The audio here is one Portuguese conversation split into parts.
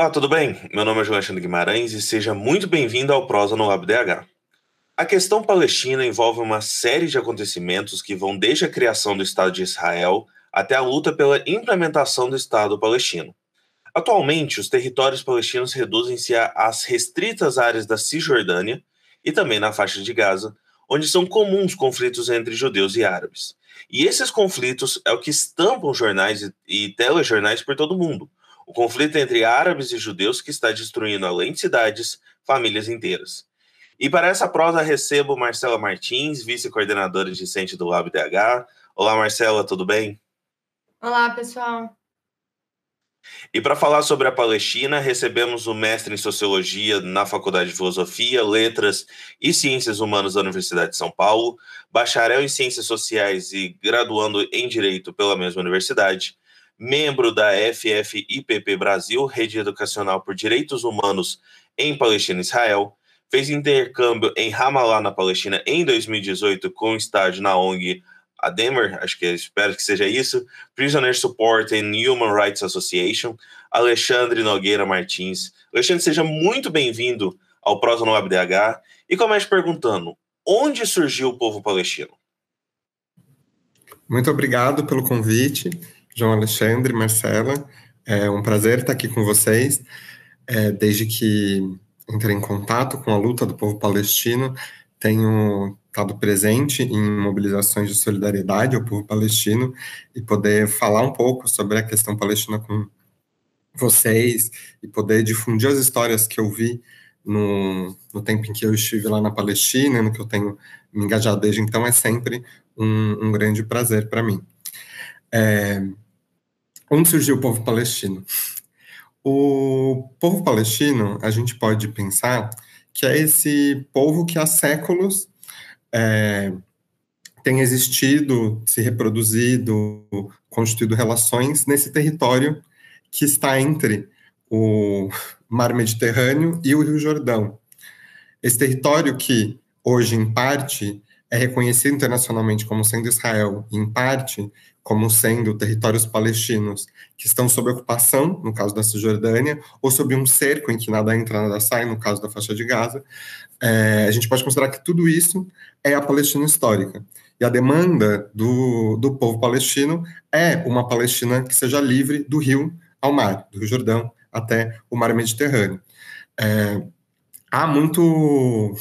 Olá, tudo bem? Meu nome é João Alexandre Guimarães e seja muito bem-vindo ao Prosa no LabDH. A questão palestina envolve uma série de acontecimentos que vão desde a criação do Estado de Israel até a luta pela implementação do Estado palestino. Atualmente, os territórios palestinos reduzem-se às restritas áreas da Cisjordânia e também na faixa de Gaza, onde são comuns conflitos entre judeus e árabes. E esses conflitos é o que estampam jornais e telejornais por todo o mundo. O conflito entre árabes e judeus que está destruindo, além de cidades, famílias inteiras. E para essa prosa recebo Marcela Martins, vice-coordenadora discente do LabDH. Olá, Marcela, tudo bem? Olá, pessoal. E para falar sobre a Palestina, recebemos o mestre em Sociologia na Faculdade de Filosofia, Letras e Ciências Humanas da Universidade de São Paulo, bacharel em Ciências Sociais e graduando em Direito pela mesma universidade, membro da FFIPP Brasil, Rede Educacional por Direitos Humanos em Palestina e Israel, fez intercâmbio em Ramallah, na Palestina, em 2018, com estágio na ONG a Demer, acho que espero que seja isso, Prisoner Support and Human Rights Association, Alexandre Nogueira Martins. Alexandre, seja muito bem-vindo ao Prosa no WebDH e comece perguntando, onde surgiu o povo palestino? Muito obrigado pelo convite, João Alexandre, Marcela. É um prazer estar aqui com vocês. É, desde que entrei em contato com a luta do povo palestino, tenho estado presente em mobilizações de solidariedade ao povo palestino e poder falar um pouco sobre a questão palestina com vocês e poder difundir as histórias que eu vi no, no tempo em que eu estive lá na Palestina, no que eu tenho me engajado desde então, é sempre um, um grande prazer para mim. É, onde surgiu o povo palestino? O povo palestino, a gente pode pensar que é esse povo que há séculos é, tem existido, se reproduzido, constituído relações nesse território que está entre o Mar Mediterrâneo e o Rio Jordão. Esse território que hoje, em parte, é reconhecido internacionalmente como sendo Israel, em parte como sendo territórios palestinos que estão sob ocupação, no caso da Cisjordânia, ou sob um cerco em que nada entra, nada sai, no caso da faixa de Gaza, é, a gente pode considerar que tudo isso é a Palestina histórica. E a demanda do, do povo palestino é uma Palestina que seja livre do rio ao mar, do Rio Jordão até o mar Mediterrâneo. É, há muito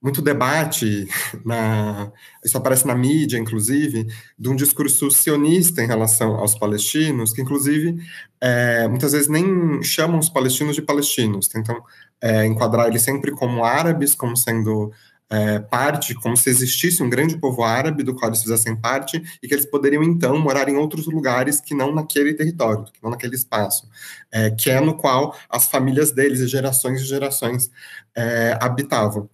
muito debate, na, isso aparece na mídia, inclusive, de um discurso sionista em relação aos palestinos, que, inclusive, é, muitas vezes nem chamam os palestinos de palestinos, tentam é, enquadrar eles sempre como árabes, como sendo é, parte, como se existisse um grande povo árabe do qual eles fizessem parte e que eles poderiam então morar em outros lugares que não naquele território, que não naquele espaço, é, que é no qual as famílias deles e gerações e gerações é, habitavam.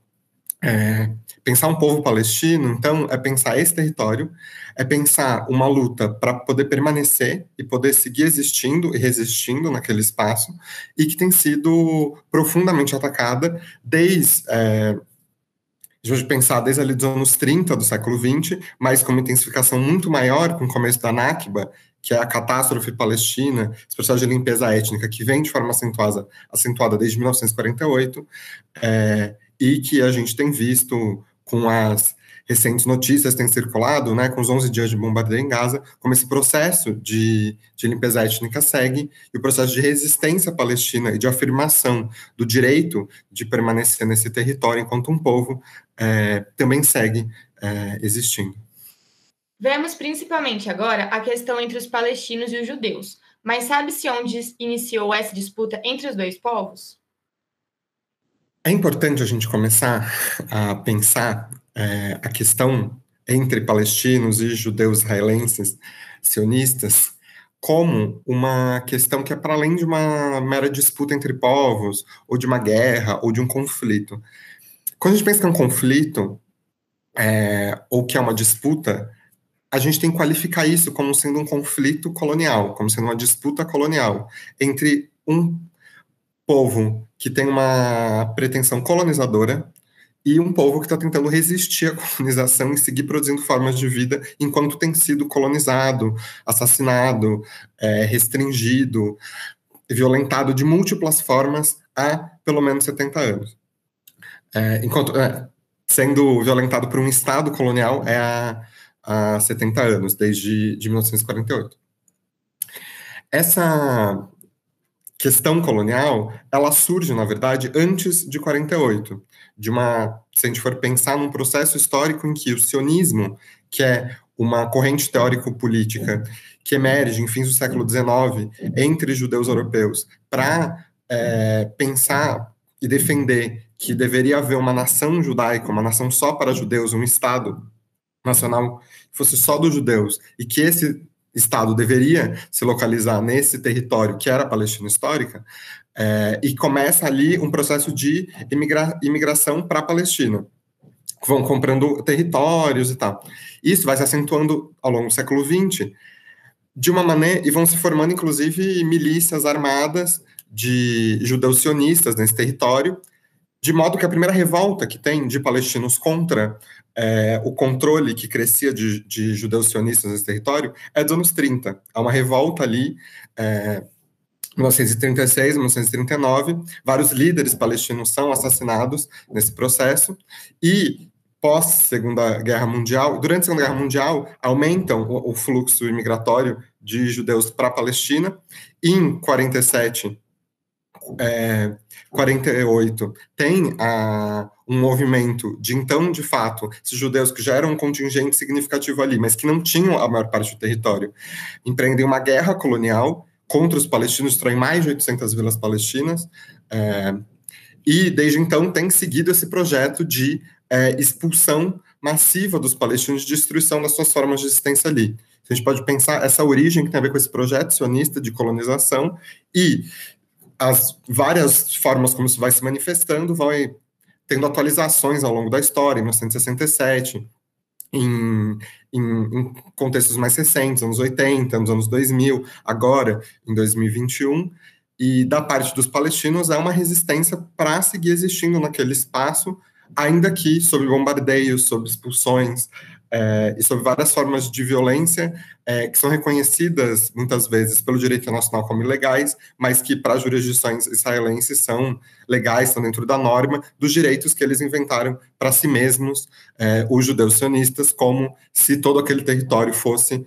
É, pensar um povo palestino, então, é pensar esse território, é pensar uma luta para poder permanecer e poder seguir existindo e resistindo naquele espaço, e que tem sido profundamente atacada desde. É, a gente pensar desde ali dos anos 30 do século 20, mas com uma intensificação muito maior com o começo da Nakba, que é a catástrofe palestina, esse processo de limpeza étnica que vem de forma acentuada, acentuada desde 1948, é, e que a gente tem visto com as recentes notícias têm circulado, né, com os 11 dias de bombardeio em Gaza, como esse processo de, de limpeza étnica segue, e o processo de resistência palestina e de afirmação do direito de permanecer nesse território enquanto um povo é, também segue é, existindo. Vemos principalmente agora a questão entre os palestinos e os judeus, mas sabe-se onde iniciou essa disputa entre os dois povos? É importante a gente começar a pensar é, a questão entre palestinos e judeus israelenses sionistas como uma questão que é para além de uma mera disputa entre povos, ou de uma guerra, ou de um conflito. Quando a gente pensa que é um conflito, é, ou que é uma disputa, a gente tem que qualificar isso como sendo um conflito colonial, como sendo uma disputa colonial entre um povo que tem uma pretensão colonizadora e um povo que está tentando resistir à colonização e seguir produzindo formas de vida enquanto tem sido colonizado, assassinado, é, restringido. violentado de múltiplas formas há pelo menos 70 anos. É, enquanto é, sendo violentado por um Estado colonial é há, há 70 anos, desde de 1948. Essa questão colonial, ela surge, na verdade, antes de 48, de uma, se a gente for pensar num processo histórico em que o sionismo, que é uma corrente teórico-política que emerge em fins do século XIX entre judeus europeus para é, pensar e defender que deveria haver uma nação judaica, uma nação só para judeus, um Estado nacional que fosse só dos judeus, e que esse Estado deveria se localizar nesse território que era a Palestina histórica, é, e começa ali um processo de imigra imigração para a Palestina. Vão comprando territórios e tal. Isso vai se acentuando ao longo do século XX, de uma maneira, e vão se formando, inclusive, milícias armadas de judeus sionistas nesse território, de modo que a primeira revolta que tem de palestinos contra é, o controle que crescia de, de, judeus sionistas nesse território é dos anos 30. Há uma revolta ali, é, 1936, 1939, vários líderes palestinos são assassinados nesse processo, e pós Segunda Guerra Mundial, durante a Segunda Guerra Mundial, aumentam o, o fluxo imigratório de judeus para a Palestina. Em 47, é, 48 tem a, um movimento de então, de fato, esses judeus que já eram um contingente significativo ali, mas que não tinham a maior parte do território, empreendem uma guerra colonial contra os palestinos, destroem mais de 800 vilas palestinas, é, e desde então tem seguido esse projeto de é, expulsão massiva dos palestinos, destruição das suas formas de existência ali. A gente pode pensar essa origem que tem a ver com esse projeto sionista de colonização e as várias formas como isso vai se manifestando vai tendo atualizações ao longo da história, em 1967, em, em, em, contextos mais recentes, anos 80, nos anos 2000, agora, em 2021, e da parte dos palestinos é uma resistência para seguir existindo naquele espaço, ainda que sob bombardeios, sob expulsões, é, e sobre várias formas de violência é, que são reconhecidas muitas vezes pelo direito internacional como ilegais, mas que para jurisdições israelenses são legais, estão dentro da norma dos direitos que eles inventaram para si mesmos, é, os judeus sionistas, como se todo aquele território fosse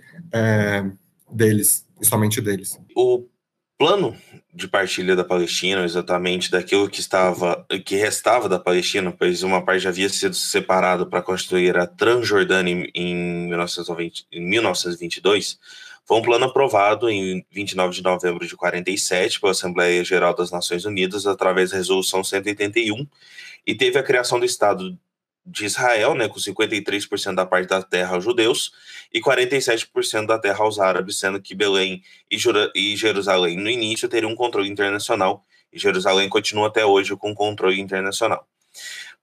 deles, e somente deles. O plano de partilha da Palestina, exatamente daquilo que estava, que restava da Palestina, pois uma parte já havia sido separada para construir a Transjordânia em, 1920, em 1922, foi um plano aprovado em 29 de novembro de 47 pela Assembleia Geral das Nações Unidas através da Resolução 181 e teve a criação do Estado de Israel, né, com 53% da parte da terra aos judeus e 47% da terra aos árabes, sendo que Belém e, e Jerusalém no início teriam um controle internacional e Jerusalém continua até hoje com controle internacional.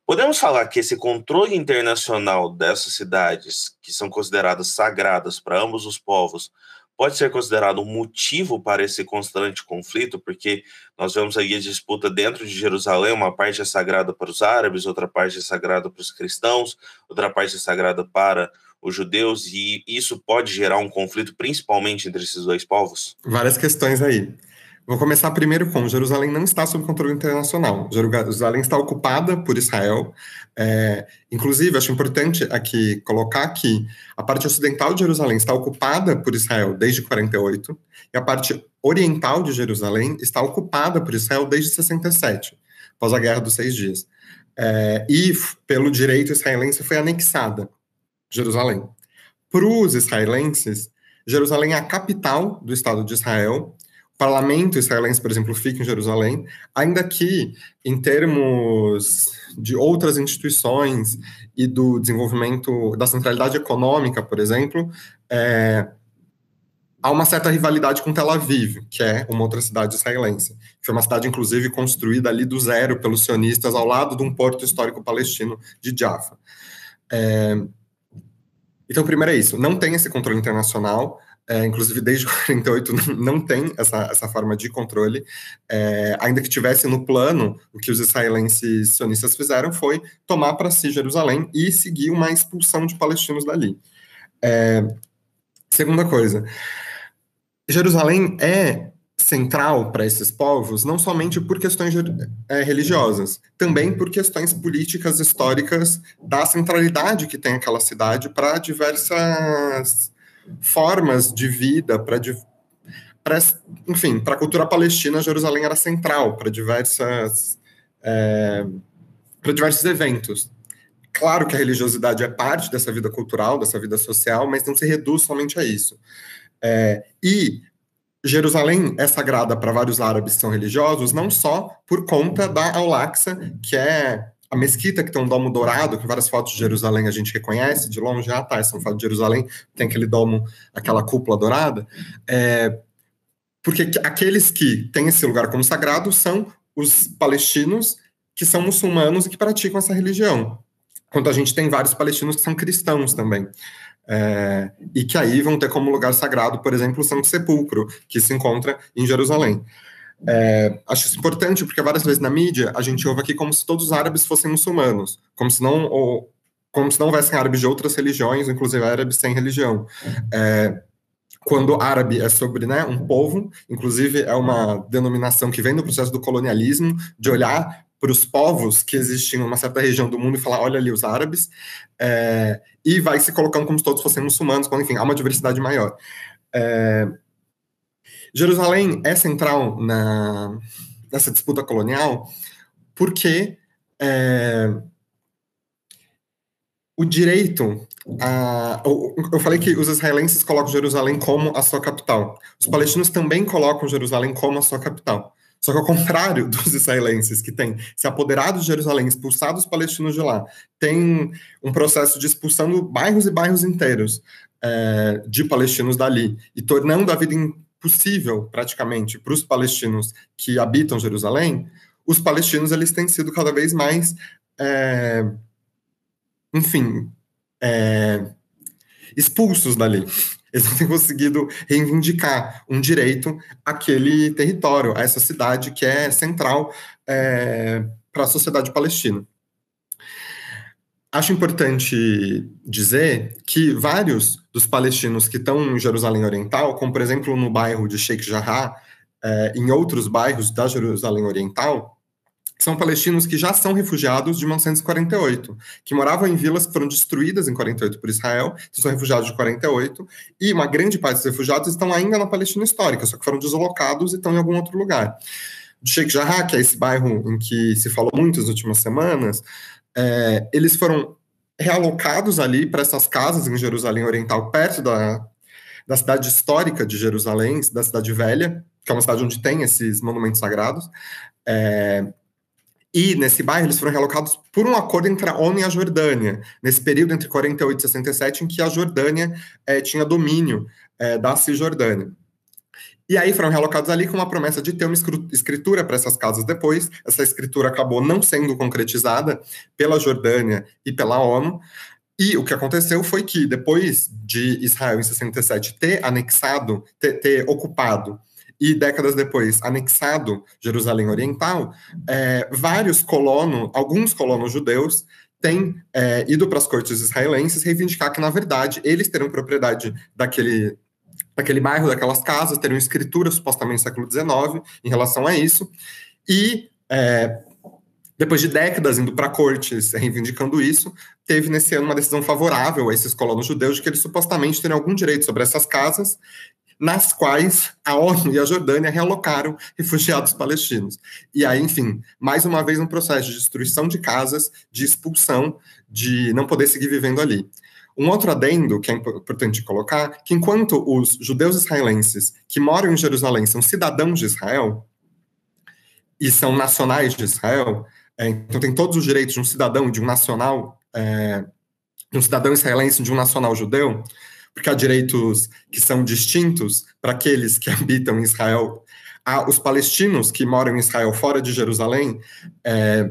Podemos falar que esse controle internacional dessas cidades, que são consideradas sagradas para ambos os povos, pode ser considerado um motivo para esse constante conflito, porque nós vemos aí a disputa dentro de Jerusalém, uma parte é sagrada para os árabes, outra parte é sagrada para os cristãos, outra parte é sagrada para os judeus, e isso pode gerar um conflito principalmente entre esses dois povos? Várias questões aí. Vou começar primeiro com Jerusalém não está sob controle internacional. Jerusalém está ocupada por Israel. É, inclusive, acho importante aqui colocar que a parte ocidental de Jerusalém está ocupada por Israel desde 48 e a parte oriental de Jerusalém está ocupada por Israel desde 67, após a Guerra dos Seis Dias. É, e pelo direito israelense foi anexada Jerusalém. Para os israelenses, Jerusalém é a capital do Estado de Israel parlamento israelense, por exemplo, fica em Jerusalém, ainda que, em termos de outras instituições e do desenvolvimento da centralidade econômica, por exemplo, é, há uma certa rivalidade com Tel Aviv, que é uma outra cidade israelense, foi uma cidade, inclusive, construída ali do zero pelos sionistas, ao lado de um porto histórico palestino de Jaffa. É, então, primeiro é isso, não tem esse controle internacional, é, inclusive desde 48 não tem essa, essa forma de controle, é, ainda que tivesse no plano, o que os israelenses sionistas fizeram foi tomar para si Jerusalém e seguir uma expulsão de palestinos dali. É, segunda coisa, Jerusalém é central para esses povos, não somente por questões é, religiosas, também por questões políticas históricas da centralidade que tem aquela cidade para diversas formas de vida, para enfim, para a cultura palestina, Jerusalém era central para diversas é, para diversos eventos. Claro que a religiosidade é parte dessa vida cultural, dessa vida social, mas não se reduz somente a isso. É, e Jerusalém é sagrada para vários árabes que são religiosos, não só por conta da Al-Aqsa, que é a mesquita que tem um domo dourado, que várias fotos de Jerusalém a gente reconhece, de longe, ah tá, essa é uma foto de Jerusalém, tem aquele domo, aquela cúpula dourada, é, porque aqueles que têm esse lugar como sagrado são os palestinos que são muçulmanos e que praticam essa religião. Quanto a gente tem vários palestinos que são cristãos também. É, e que aí vão ter como lugar sagrado, por exemplo, o Santo Sepulcro, que se encontra em Jerusalém. É, acho isso importante porque várias vezes na mídia a gente ouve aqui como se todos os árabes fossem muçulmanos, como se não, ou, como se não houvessem árabes de outras religiões, inclusive árabes sem religião. É, quando árabe é sobre né, um povo, inclusive é uma denominação que vem do processo do colonialismo, de olhar para os povos que existiam em uma certa região do mundo e falar, olha ali os árabes, é, e vai se colocando como se todos fossem muçulmanos, quando, enfim, há uma diversidade maior. É, Jerusalém é central na, nessa disputa colonial porque é, o direito a, eu falei que os israelenses colocam Jerusalém como a sua capital. Os palestinos também colocam Jerusalém como a sua capital. Só que ao contrário dos israelenses, que têm se apoderado de Jerusalém, expulsado os palestinos de lá, tem um processo de expulsão de bairros e bairros inteiros é, de palestinos dali, e tornando a vida impossível, praticamente, para os palestinos que habitam Jerusalém, os palestinos eles têm sido cada vez mais, é, enfim, é, expulsos dali. Eles não têm conseguido reivindicar um direito àquele território, a essa cidade que é central é, para a sociedade palestina. Acho importante dizer que vários dos palestinos que estão em Jerusalém Oriental, como por exemplo no bairro de Sheikh Jarrah, é, em outros bairros da Jerusalém Oriental, são palestinos que já são refugiados de 1948, que moravam em vilas que foram destruídas em 48 por Israel, que são refugiados de 48, e uma grande parte dos refugiados estão ainda na Palestina histórica, só que foram deslocados e estão em algum outro lugar. De Sheikh Jarrah, que é esse bairro em que se falou muito nas últimas semanas, é, eles foram realocados ali para essas casas em Jerusalém Oriental, perto da, da cidade histórica de Jerusalém, da cidade velha, que é uma cidade onde tem esses monumentos sagrados, é, e nesse bairro eles foram realocados por um acordo entre a ONU e a Jordânia, nesse período entre 48 e 67, em que a Jordânia é, tinha domínio é, da Cisjordânia. E aí foram realocados ali com uma promessa de ter uma escritura para essas casas depois. Essa escritura acabou não sendo concretizada pela Jordânia e pela ONU. E o que aconteceu foi que, depois de Israel, em 67, ter anexado, ter, ter ocupado e décadas depois anexado Jerusalém Oriental, é, vários colonos, alguns colonos judeus, têm é, ido para as cortes israelenses reivindicar que, na verdade, eles teriam propriedade daquele, daquele bairro, daquelas casas, teriam escritura supostamente no século XIX em relação a isso, e é, depois de décadas indo para cortes reivindicando isso, teve nesse ano uma decisão favorável a esses colonos judeus de que eles supostamente teriam algum direito sobre essas casas nas quais a ONU e a Jordânia realocaram refugiados palestinos. E aí, enfim, mais uma vez um processo de destruição de casas, de expulsão, de não poder seguir vivendo ali. Um outro adendo que é importante colocar, que enquanto os judeus israelenses que moram em Jerusalém são cidadãos de Israel e são nacionais de Israel, é, então tem todos os direitos de um cidadão, de um nacional, é, de um cidadão israelense, de um nacional judeu, porque há direitos que são distintos para aqueles que habitam em Israel. Há os palestinos que moram em Israel fora de Jerusalém, é,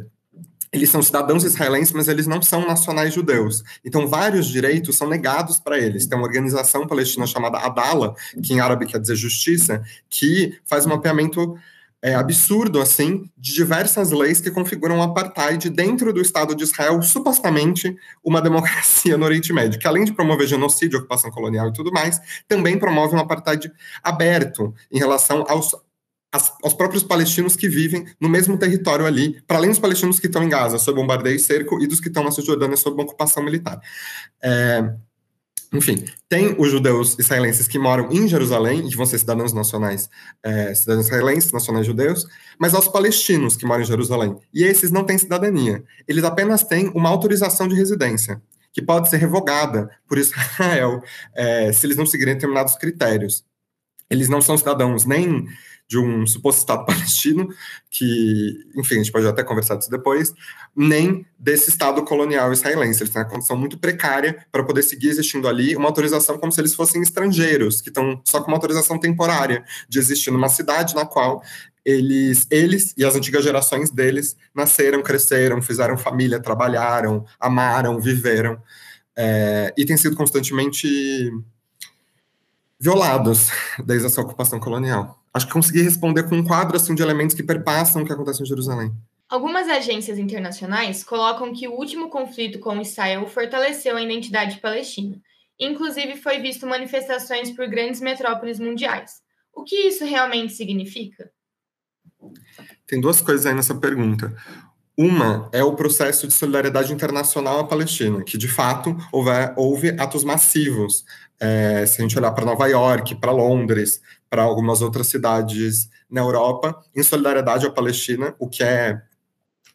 eles são cidadãos israelenses, mas eles não são nacionais judeus. Então, vários direitos são negados para eles. Tem uma organização palestina chamada Adala, que em árabe quer dizer justiça, que faz um mapeamento é, absurdo, assim, de diversas leis que configuram o apartheid dentro do Estado de Israel, supostamente uma democracia no Oriente Médio, que além de promover genocídio, ocupação colonial e tudo mais, também promove um apartheid aberto em relação aos as, aos próprios palestinos que vivem no mesmo território ali, para além dos palestinos que estão em Gaza sob bombardeio e cerco e dos que estão na Cisjordânia sob ocupação militar. É, enfim, tem os judeus israelenses que moram em Jerusalém, e que vão ser cidadãos nacionais, é, cidadãos israelenses, nacionais judeus, mas aos palestinos que moram em Jerusalém. E esses não têm cidadania. Eles apenas têm uma autorização de residência, que pode ser revogada por Israel é, se eles não seguirem determinados critérios. Eles não são cidadãos nem de um suposto Estado palestino, que, enfim, a gente pode até conversar disso depois, nem desse Estado colonial israelense. Eles têm uma condição muito precária para poder seguir existindo ali, uma autorização como se eles fossem estrangeiros, que estão só com uma autorização temporária de existir numa cidade na qual eles, eles e as antigas gerações deles nasceram, cresceram, fizeram família, trabalharam, amaram, viveram, é, e têm sido constantemente violados desde essa ocupação colonial. Acho que consegui responder com um quadro assim, de elementos que perpassam o que acontece em Jerusalém. Algumas agências internacionais colocam que o último conflito com Israel fortaleceu a identidade palestina. Inclusive, foi visto manifestações por grandes metrópoles mundiais. O que isso realmente significa? Tem duas coisas aí nessa pergunta. Uma é o processo de solidariedade internacional à Palestina, que de fato houve, houve atos massivos. É, se a gente olhar para Nova York, para Londres, para algumas outras cidades na Europa, em solidariedade à Palestina, o que é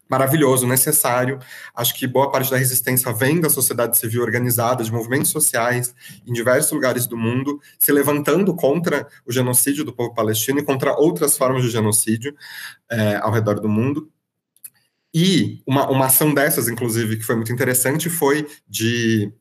maravilhoso, necessário. Acho que boa parte da resistência vem da sociedade civil organizada, de movimentos sociais em diversos lugares do mundo, se levantando contra o genocídio do povo palestino e contra outras formas de genocídio é, ao redor do mundo. E uma, uma ação dessas, inclusive, que foi muito interessante, foi de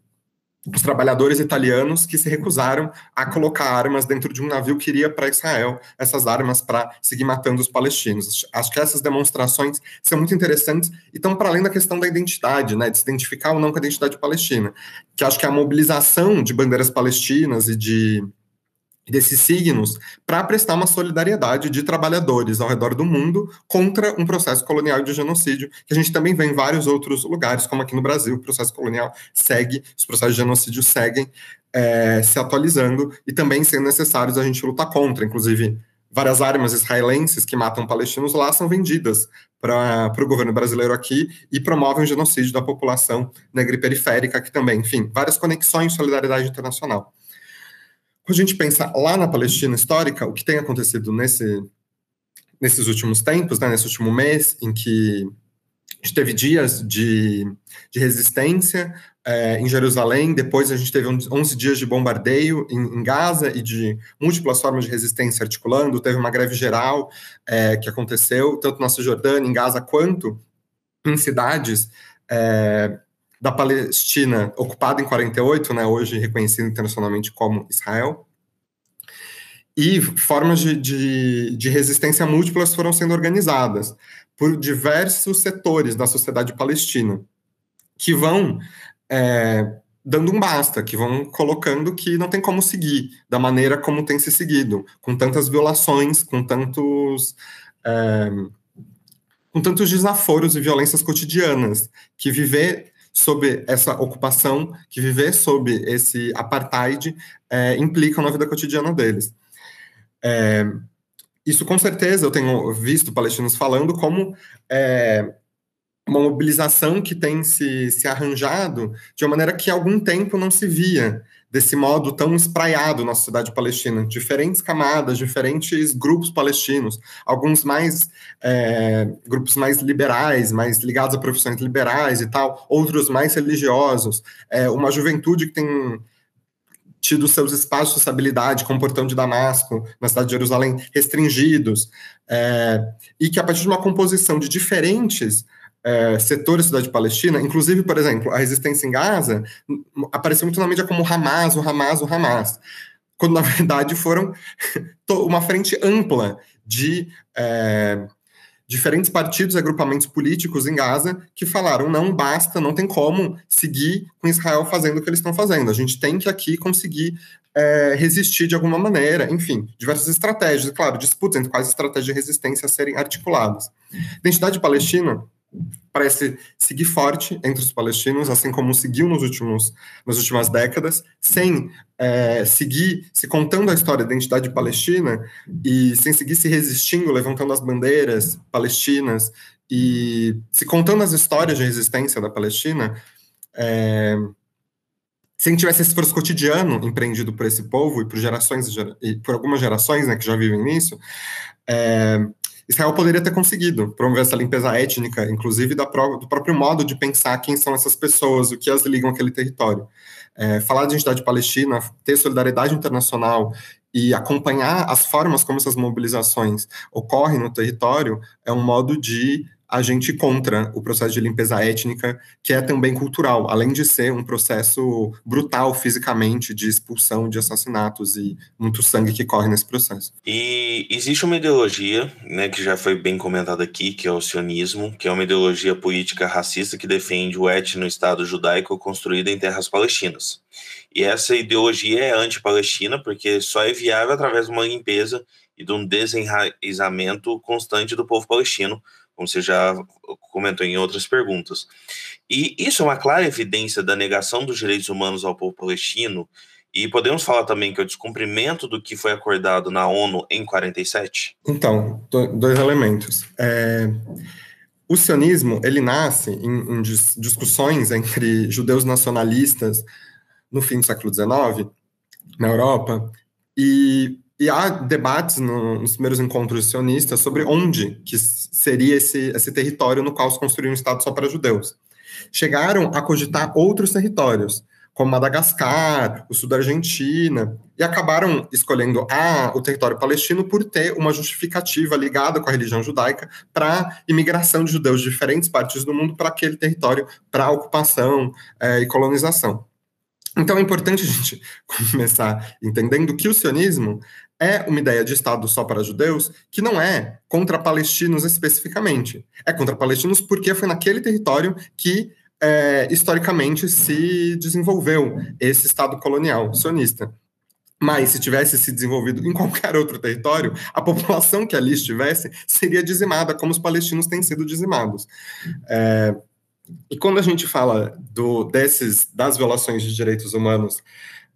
os trabalhadores italianos que se recusaram a colocar armas dentro de um navio que iria para Israel, essas armas para seguir matando os palestinos. Acho que essas demonstrações são muito interessantes e estão para além da questão da identidade, né, de se identificar ou não com a identidade palestina, que acho que a mobilização de bandeiras palestinas e de desses signos para prestar uma solidariedade de trabalhadores ao redor do mundo contra um processo colonial de genocídio, que a gente também vê em vários outros lugares, como aqui no Brasil, o processo colonial segue, os processos de genocídio seguem é, se atualizando e também sendo necessários a gente lutar contra, inclusive várias armas israelenses que matam palestinos lá são vendidas para o governo brasileiro aqui e promovem o genocídio da população negra e periférica aqui também. Enfim, várias conexões solidariedade internacional. Quando a gente pensa lá na Palestina histórica, o que tem acontecido nesse, nesses últimos tempos, né, nesse último mês, em que a gente teve dias de, de resistência é, em Jerusalém, depois a gente teve 11 dias de bombardeio em, em, Gaza e de múltiplas formas de resistência articulando, teve uma greve geral é, que aconteceu, tanto na Cisjordânia, em Gaza, quanto em cidades é, da Palestina ocupada em 48, né, hoje reconhecida internacionalmente como Israel, e formas de, de, de, resistência múltiplas foram sendo organizadas por diversos setores da sociedade palestina, que vão é, dando um basta, que vão colocando que não tem como seguir da maneira como tem se seguido, com tantas violações, com tantos. É, com tantos desaforos e violências cotidianas, que viver sob essa ocupação, que viver sob esse apartheid é, implica na vida cotidiana deles. É, isso com certeza eu tenho visto palestinos falando como é, uma mobilização que tem se, se arranjado de uma maneira que há algum tempo não se via desse modo tão espraiado na sociedade palestina. Diferentes camadas, diferentes grupos palestinos, alguns mais é, grupos mais liberais, mais ligados a profissões liberais e tal, outros mais religiosos, é, uma juventude que tem tido seus espaços de estabilidade, como o Portão de Damasco, na cidade de Jerusalém, restringidos, é, e que a partir de uma composição de diferentes é, setores da cidade palestina, inclusive, por exemplo, a resistência em Gaza apareceu muito na mídia como Hamas, o Hamas, o Hamas, quando na verdade foram uma frente ampla de é, diferentes partidos e agrupamentos políticos em Gaza que falaram não basta, não tem como seguir com Israel fazendo o que eles estão fazendo. A gente tem que aqui conseguir é, resistir de alguma maneira, enfim, diversas estratégias, claro, disputas entre quais estratégias de resistência a serem articuladas. Identidade palestina parece seguir forte entre os palestinos, assim como seguiu nos últimos, nas últimas décadas, sem é, seguir se contando a história da identidade palestina e sem seguir se resistindo, levantando as bandeiras palestinas e se contando as histórias de resistência da Palestina, é, gente tivesse esse esforço cotidiano empreendido por esse povo e por gerações e por algumas gerações né, que já vivem nisso, é, Israel poderia ter conseguido promover essa limpeza étnica, inclusive da do próprio modo de pensar quem são essas pessoas, o que as ligam àquele território. É, falar de identidade palestina, ter solidariedade internacional e acompanhar as formas como essas mobilizações ocorrem no território é um modo de a gente contra o processo de limpeza étnica, que é também cultural, além de ser um processo brutal fisicamente de expulsão, de assassinatos e muito sangue que corre nesse processo. E existe uma ideologia, né, que já foi bem comentada aqui, que é o sionismo, que é uma ideologia política racista que defende o etno-estado judaico construído em terras palestinas. E essa ideologia é anti-palestina porque só é viável através de uma limpeza e de um desenraizamento constante do povo palestino, como você já comentou em outras perguntas. E isso é uma clara evidência da negação dos direitos humanos ao povo palestino, e podemos falar também que é o descumprimento do que foi acordado na ONU em 47? Então, dois elementos. É, o sionismo, ele nasce em, em discussões entre judeus nacionalistas no fim do século XIX, na Europa, e e há debates no, nos primeiros encontros sionistas sobre onde que seria esse, esse território no qual se construiria um Estado só para judeus. Chegaram a cogitar outros territórios, como Madagascar, o sul da Argentina, e acabaram escolhendo ah, o território palestino por ter uma justificativa ligada com a religião judaica para imigração de judeus de diferentes partes do mundo para aquele território, para ocupação é, e colonização. Então é importante a gente começar entendendo que o sionismo é uma ideia de Estado só para judeus que não é contra palestinos especificamente. É contra palestinos porque foi naquele território que é, historicamente se desenvolveu esse Estado colonial sionista. Mas se tivesse se desenvolvido em qualquer outro território, a população que ali estivesse seria dizimada, como os palestinos têm sido dizimados. É, e quando a gente fala do, desses, das violações de direitos humanos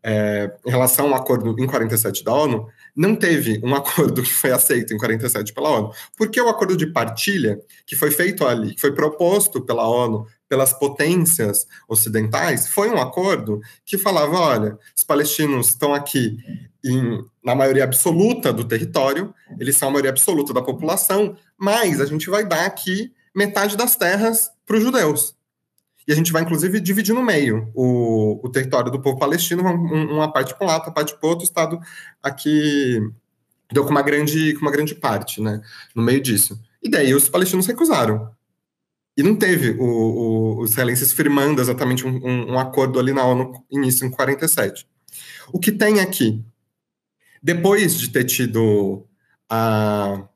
é, em relação ao acordo em 47 da ONU, não teve um acordo que foi aceito em 47 pela ONU. Porque o acordo de partilha, que foi feito ali, que foi proposto pela ONU, pelas potências ocidentais, foi um acordo que falava: olha, os palestinos estão aqui em, na maioria absoluta do território, eles são a maioria absoluta da população, mas a gente vai dar aqui metade das terras para os judeus. E a gente vai, inclusive, dividir no meio o, o território do povo palestino, uma parte para um lado, outra parte para outro, Estado aqui deu com uma grande, com uma grande parte, né, no meio disso. E daí os palestinos recusaram. E não teve o, o, os israelenses firmando exatamente um, um, um, acordo ali na ONU, início em 47. O que tem aqui, depois de ter tido a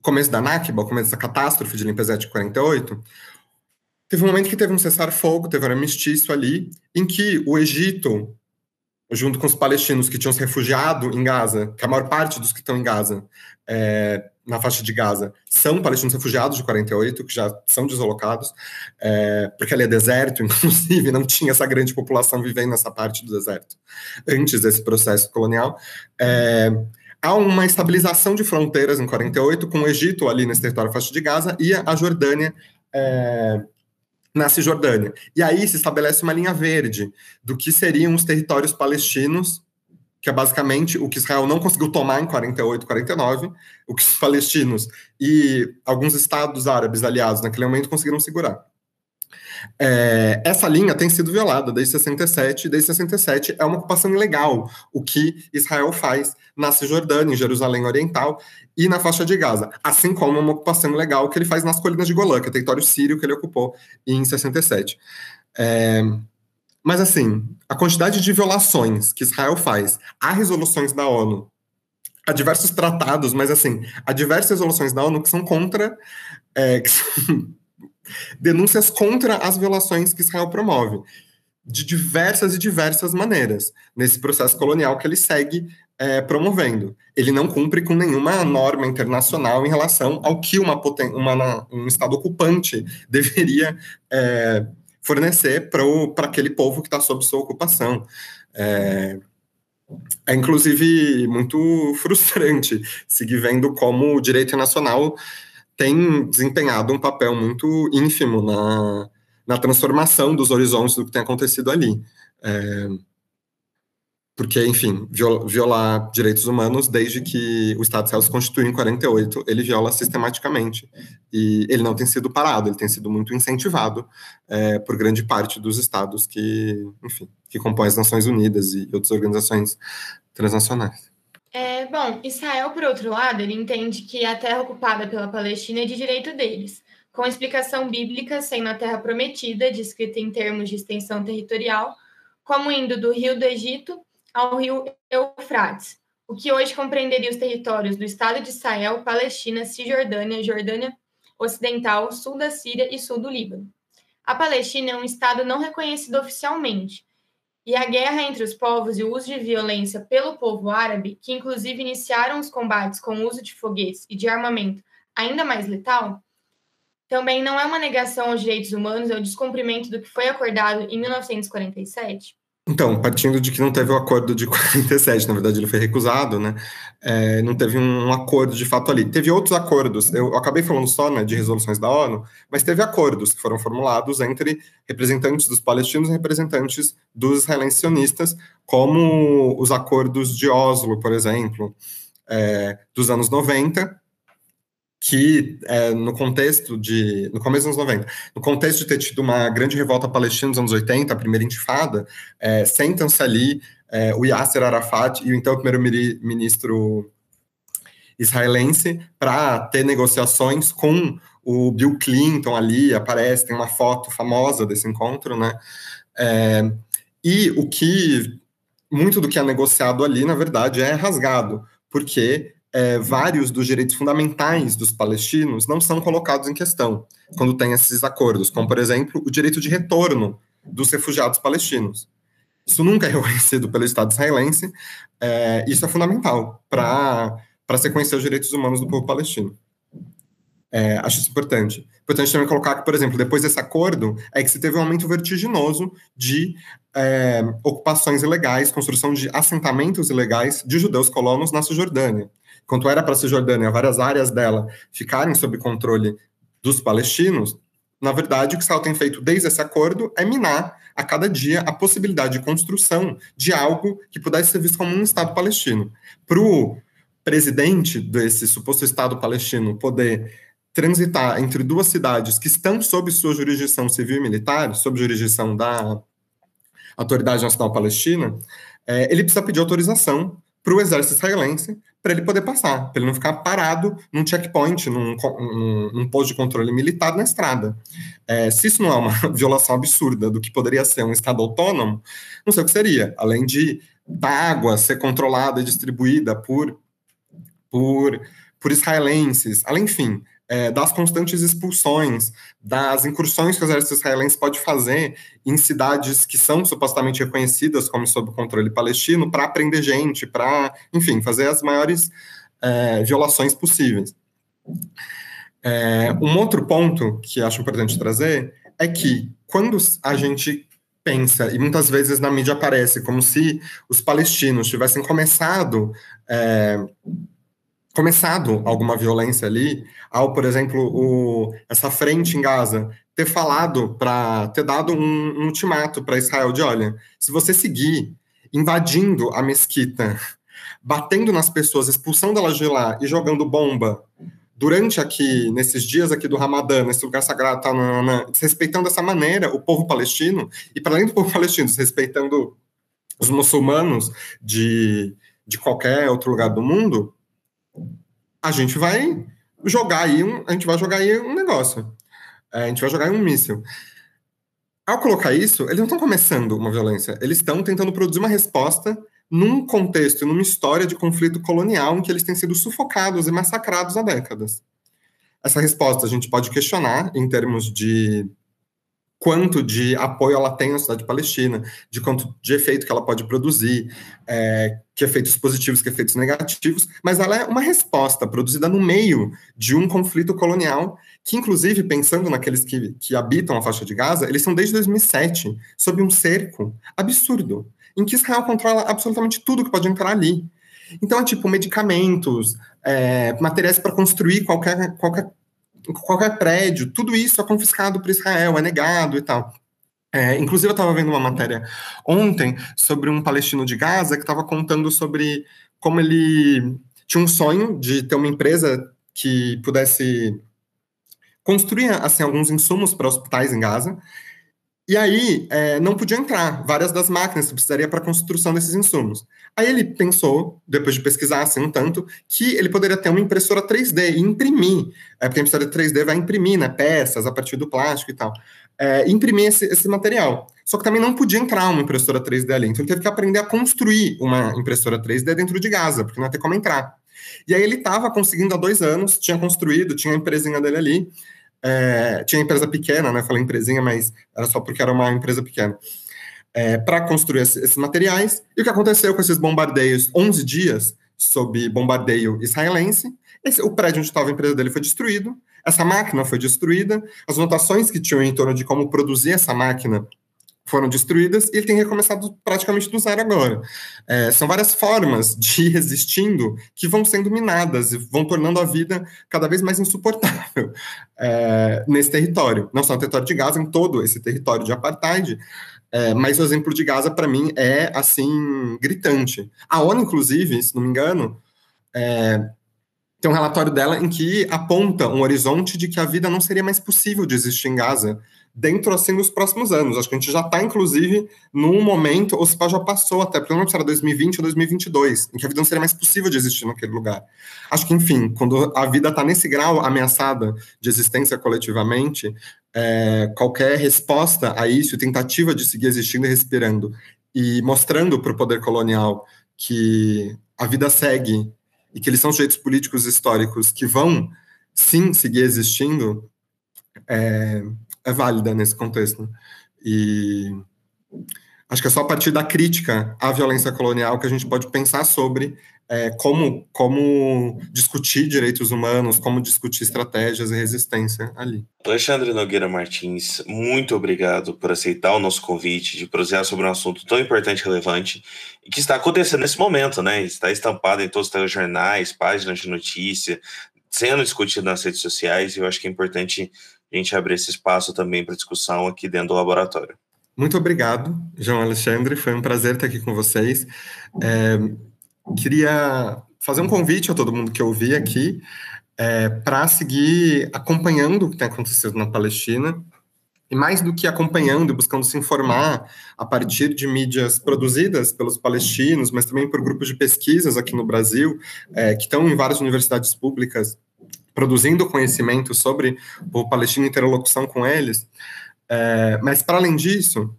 começo da Nakba, o começo da catástrofe de limpeza de 48, Teve um momento que teve um cessar-fogo, teve um armistício ali, em que o Egito, junto com os palestinos que tinham se refugiado em Gaza, que a maior parte dos que estão em Gaza, é, na faixa de Gaza, são palestinos refugiados de 48, que já são deslocados, é, porque ali é deserto, inclusive, não tinha essa grande população vivendo nessa parte do deserto, antes desse processo colonial. É, há uma estabilização de fronteiras em 48, com o Egito ali nesse território faixa de Gaza e a Jordânia é, na Cisjordânia. E aí se estabelece uma linha verde do que seriam os territórios palestinos, que é basicamente o que Israel não conseguiu tomar em 48, 49, o que os palestinos e alguns estados árabes aliados naquele momento conseguiram segurar. É, essa linha tem sido violada desde 67, e desde 67 é uma ocupação ilegal, o que Israel faz na Cisjordânia, em Jerusalém Oriental e na faixa de Gaza, assim como uma ocupação ilegal que ele faz nas colinas de Golã, que é território sírio que ele ocupou em 67. É, mas assim, a quantidade de violações que Israel faz a resoluções da ONU, a diversos tratados, mas assim, a diversas resoluções da ONU que são contra, é, que são denúncias contra as violações que Israel promove, de diversas e diversas maneiras, nesse processo colonial que ele segue é, promovendo. Ele não cumpre com nenhuma norma internacional em relação ao que uma, uma um Estado ocupante deveria é, fornecer para aquele povo que está sob sua ocupação. É, é, inclusive, muito frustrante seguir vendo como o direito nacional tem desempenhado um papel muito ínfimo na, na transformação dos horizontes do que tem acontecido ali. É, porque, enfim, violar direitos humanos, desde que o Estado de Israel se constituiu em 48, ele viola sistematicamente. E ele não tem sido parado, ele tem sido muito incentivado é, por grande parte dos estados que, enfim, que compõem as Nações Unidas e outras organizações transnacionais. É, bom, Israel, por outro lado, ele entende que a terra ocupada pela Palestina é de direito deles, com explicação bíblica sendo a terra prometida, descrita em termos de extensão territorial, como indo do rio do Egito ao rio Eufrates, o que hoje compreenderia os territórios do Estado de Israel, Palestina, Cisjordânia, Jordânia Ocidental, sul da Síria e sul do Líbano. A Palestina é um Estado não reconhecido oficialmente, e a guerra entre os povos e o uso de violência pelo povo árabe, que inclusive iniciaram os combates com o uso de foguetes e de armamento ainda mais letal, também não é uma negação aos direitos humanos, é o descumprimento do que foi acordado em 1947? Então, partindo de que não teve o acordo de 47, na verdade ele foi recusado, né? É, não teve um, acordo de fato ali. Teve outros acordos, eu acabei falando só né, de resoluções da ONU, mas teve acordos que foram formulados entre representantes dos palestinos e representantes dos israelenses sionistas, como os acordos de Oslo, por exemplo, é, dos anos 90, que é, no contexto de, no começo dos anos 90, no contexto de ter tido uma grande revolta palestina nos anos 80, a primeira intifada, é, sentam-se ali é, o Yasser Arafat e o então primeiro-ministro israelense para ter negociações com o Bill Clinton ali, aparece, tem uma foto famosa desse encontro, né, é, e o que, muito do que é negociado ali, na verdade, é rasgado, porque é, vários dos direitos fundamentais dos palestinos não são colocados em questão quando tem esses acordos, como, por exemplo, o direito de retorno dos refugiados palestinos. Isso nunca é reconhecido pelo Estado israelense, é, isso é fundamental para sequenciar os direitos humanos do povo palestino. É, acho isso importante. Importante também colocar que, por exemplo, depois desse acordo, é que se teve um aumento vertiginoso de é, ocupações ilegais, construção de assentamentos ilegais de judeus colonos na Cisjordânia. Quanto era para a Cisjordânia, várias áreas dela ficarem sob controle dos palestinos, na verdade, o que Israel tem feito desde esse acordo é minar a cada dia a possibilidade de construção de algo que pudesse ser visto como um Estado palestino. Para o presidente desse suposto Estado palestino poder transitar entre duas cidades que estão sob sua jurisdição civil e militar, sob jurisdição da Autoridade Nacional Palestina, é, ele precisa pedir autorização para o exército israelense para ele poder passar, para ele não ficar parado num checkpoint, num, num, num posto de controle militar na estrada. É, se isso não é uma violação absurda do que poderia ser um Estado autônomo, não sei o que seria, além de da água ser controlada e distribuída por, por, por israelenses, além, enfim, é, das constantes expulsões, das incursões que o exército israelense pode fazer em cidades que são supostamente reconhecidas como sob controle palestino para prender gente, para, enfim, fazer as maiores é, violações possíveis. É, um outro ponto que acho importante trazer é que quando a gente pensa, e muitas vezes na mídia aparece como se os palestinos tivessem começado é, começado alguma violência ali, ao, por exemplo, o, essa frente em Gaza ter falado para ter dado um, um ultimato para Israel de olha, se você seguir invadindo a mesquita, batendo nas pessoas, expulsando elas de lá e jogando bomba durante aqui, nesses dias aqui do Ramadã, nesse lugar sagrado, tá, desrespeitando dessa maneira o povo palestino, e para além do povo palestino, desrespeitando os muçulmanos de, de qualquer outro lugar do mundo, a gente vai jogar aí um, a gente vai jogar aí um negócio. É, a gente vai jogar aí um míssil. Ao colocar isso, eles não estão começando uma violência, eles estão tentando produzir uma resposta num contexto, numa história de conflito colonial em que eles têm sido sufocados e massacrados há décadas. Essa resposta a gente pode questionar em termos de quanto de apoio ela tem à sociedade palestina, de quanto de efeito que ela pode produzir, é, que efeitos positivos, que efeitos negativos, mas ela é uma resposta produzida no meio de um conflito colonial que, inclusive, pensando naqueles que, que habitam a faixa de Gaza, eles são desde 2007 sob um cerco absurdo, em que Israel controla absolutamente tudo que pode entrar ali. Então, é tipo medicamentos, é, materiais para construir qualquer, qualquer qualquer prédio, tudo isso é confiscado para Israel, é negado e tal. É, inclusive, eu estava vendo uma matéria ontem sobre um palestino de Gaza que estava contando sobre como ele tinha um sonho de ter uma empresa que pudesse construir assim, alguns insumos para hospitais em Gaza. E aí é, não podia entrar várias das máquinas que precisaria para a construção desses insumos. Aí ele pensou, depois de pesquisar assim um tanto, que ele poderia ter uma impressora 3D e imprimir, é, porque a impressora 3D vai imprimir né, peças a partir do plástico e tal, é, imprimir esse, esse, material. Só que também não podia entrar uma impressora 3D ali, então ele teve que aprender a construir uma impressora 3D dentro de Gaza, porque não ia ter como entrar. E aí ele estava conseguindo há dois anos, tinha construído, tinha a empresinha dele ali, é, tinha empresa pequena, né? Falei empresinha, mas era só porque era uma empresa pequena. É, para construir esses materiais. E o que aconteceu com esses bombardeios? 11 dias sob bombardeio israelense. Esse, o prédio onde estava a empresa dele foi destruído. Essa máquina foi destruída. As notações que tinham em torno de como produzir essa máquina foram destruídas e ele tem recomeçado praticamente do zero agora. É, são várias formas de ir resistindo que vão sendo minadas e vão tornando a vida cada vez mais insuportável é, nesse território. Não só no território de Gaza, em todo esse território de apartheid, é, mas o exemplo de Gaza, para mim, é, assim, gritante. A ONU, inclusive, se não me engano, é, tem um relatório dela em que aponta um horizonte de que a vida não seria mais possível de existir em Gaza dentro, assim, dos próximos anos. Acho que a gente já está, inclusive, num momento, ou se já passou até, porque eu não lembro se era 2020 ou 2022, em que a vida não seria mais possível de existir naquele lugar. Acho que, enfim, quando a vida está nesse grau ameaçada de existência coletivamente, é, qualquer resposta a isso, tentativa de seguir existindo e respirando, e mostrando para o poder colonial que a vida segue e que eles são sujeitos políticos históricos que vão, sim, seguir existindo, é, é válida nesse contexto. E acho que é só a partir da crítica à violência colonial que a gente pode pensar sobre é, como, como discutir direitos humanos, como discutir estratégias e resistência ali. Alexandre Nogueira Martins, muito obrigado por aceitar o nosso convite de prosear sobre um assunto tão importante e relevante e que está acontecendo nesse momento, né? Está estampado em todos os telejornais, páginas de notícia, sendo discutido nas redes sociais, e eu acho que é importante a gente abrir esse espaço também para discussão aqui dentro do laboratório. Muito obrigado, João Alexandre. Foi um prazer estar aqui com vocês. É, queria fazer um convite a todo mundo que ouvi aqui é, para seguir acompanhando o que tem acontecido na Palestina. E mais do que acompanhando e buscando se informar a partir de mídias produzidas pelos palestinos, mas também por grupos de pesquisas aqui no Brasil, é, que estão em várias universidades públicas produzindo conhecimento sobre o palestino, interlocução com eles. É, mas, para além disso,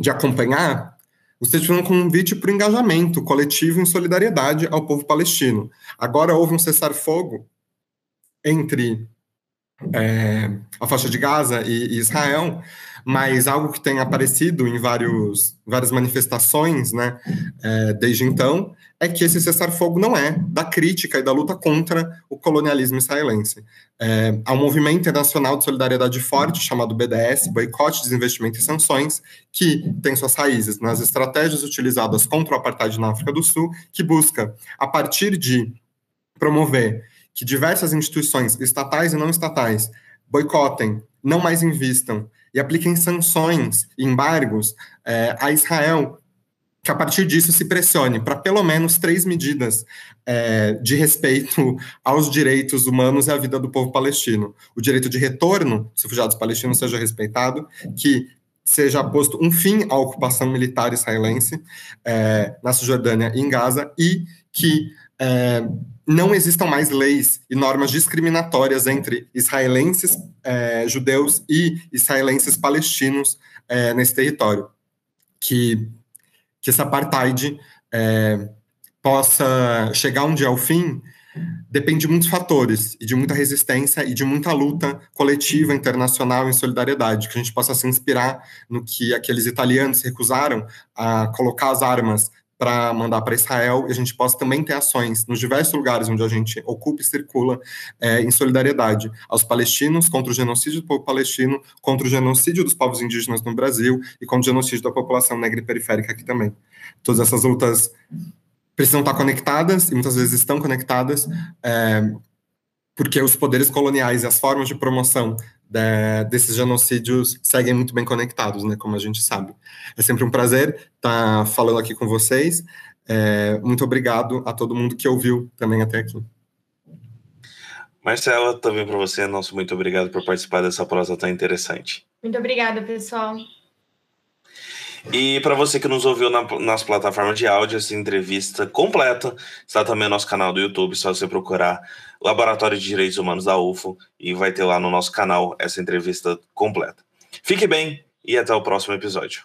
de acompanhar, vocês tiveram um convite para o engajamento coletivo em solidariedade ao povo palestino. Agora houve um cessar-fogo entre é, a faixa de Gaza e, e, Israel, mas algo que tem aparecido em vários, várias manifestações né, é, desde então é que esse cessar-fogo não é da crítica e da luta contra o colonialismo israelense. É, há um movimento internacional de solidariedade forte chamado BDS, Boicote, Desinvestimento e Sanções, que tem suas raízes nas estratégias utilizadas contra o apartheid na África do Sul, que busca, a partir de promover que diversas instituições, estatais e não estatais, boicotem, não mais invistam e apliquem sanções e embargos é, a Israel que a partir disso se pressione para pelo menos três medidas é, de respeito aos direitos humanos e à vida do povo palestino. O direito de retorno dos refugiados palestinos seja respeitado, que seja posto um fim à ocupação militar israelense é, na Cisjordânia e em Gaza e que é, não existam mais leis e normas discriminatórias entre israelenses é, judeus e israelenses palestinos é, nesse território. Que que esse apartheid é, possa chegar um dia ao fim depende de muitos fatores, e de muita resistência, e de muita luta coletiva, internacional, em solidariedade, que a gente possa se inspirar no que aqueles italianos recusaram a colocar as armas para mandar para Israel e a gente possa também ter ações nos diversos lugares onde a gente ocupa e circula é, em solidariedade aos palestinos contra o genocídio do povo palestino, contra o genocídio dos povos indígenas no Brasil e contra o genocídio da população negra e periférica aqui também. Todas essas lutas precisam estar conectadas e muitas vezes estão conectadas é, porque os poderes coloniais e as formas de promoção de, desses genocídios seguem muito bem conectados, né, como a gente sabe. É sempre um prazer estar falando aqui com vocês. É, muito obrigado a todo mundo que ouviu também até aqui. Marcela, também para você, nosso muito obrigado por participar dessa prosa tão interessante. Muito obrigada, pessoal. E para você que nos ouviu na, nas plataformas de áudio, essa entrevista completa está também no nosso canal do YouTube, só você procurar Laboratório de Direitos Humanos da UFO e vai ter lá no nosso canal essa entrevista completa. Fique bem e até o próximo episódio.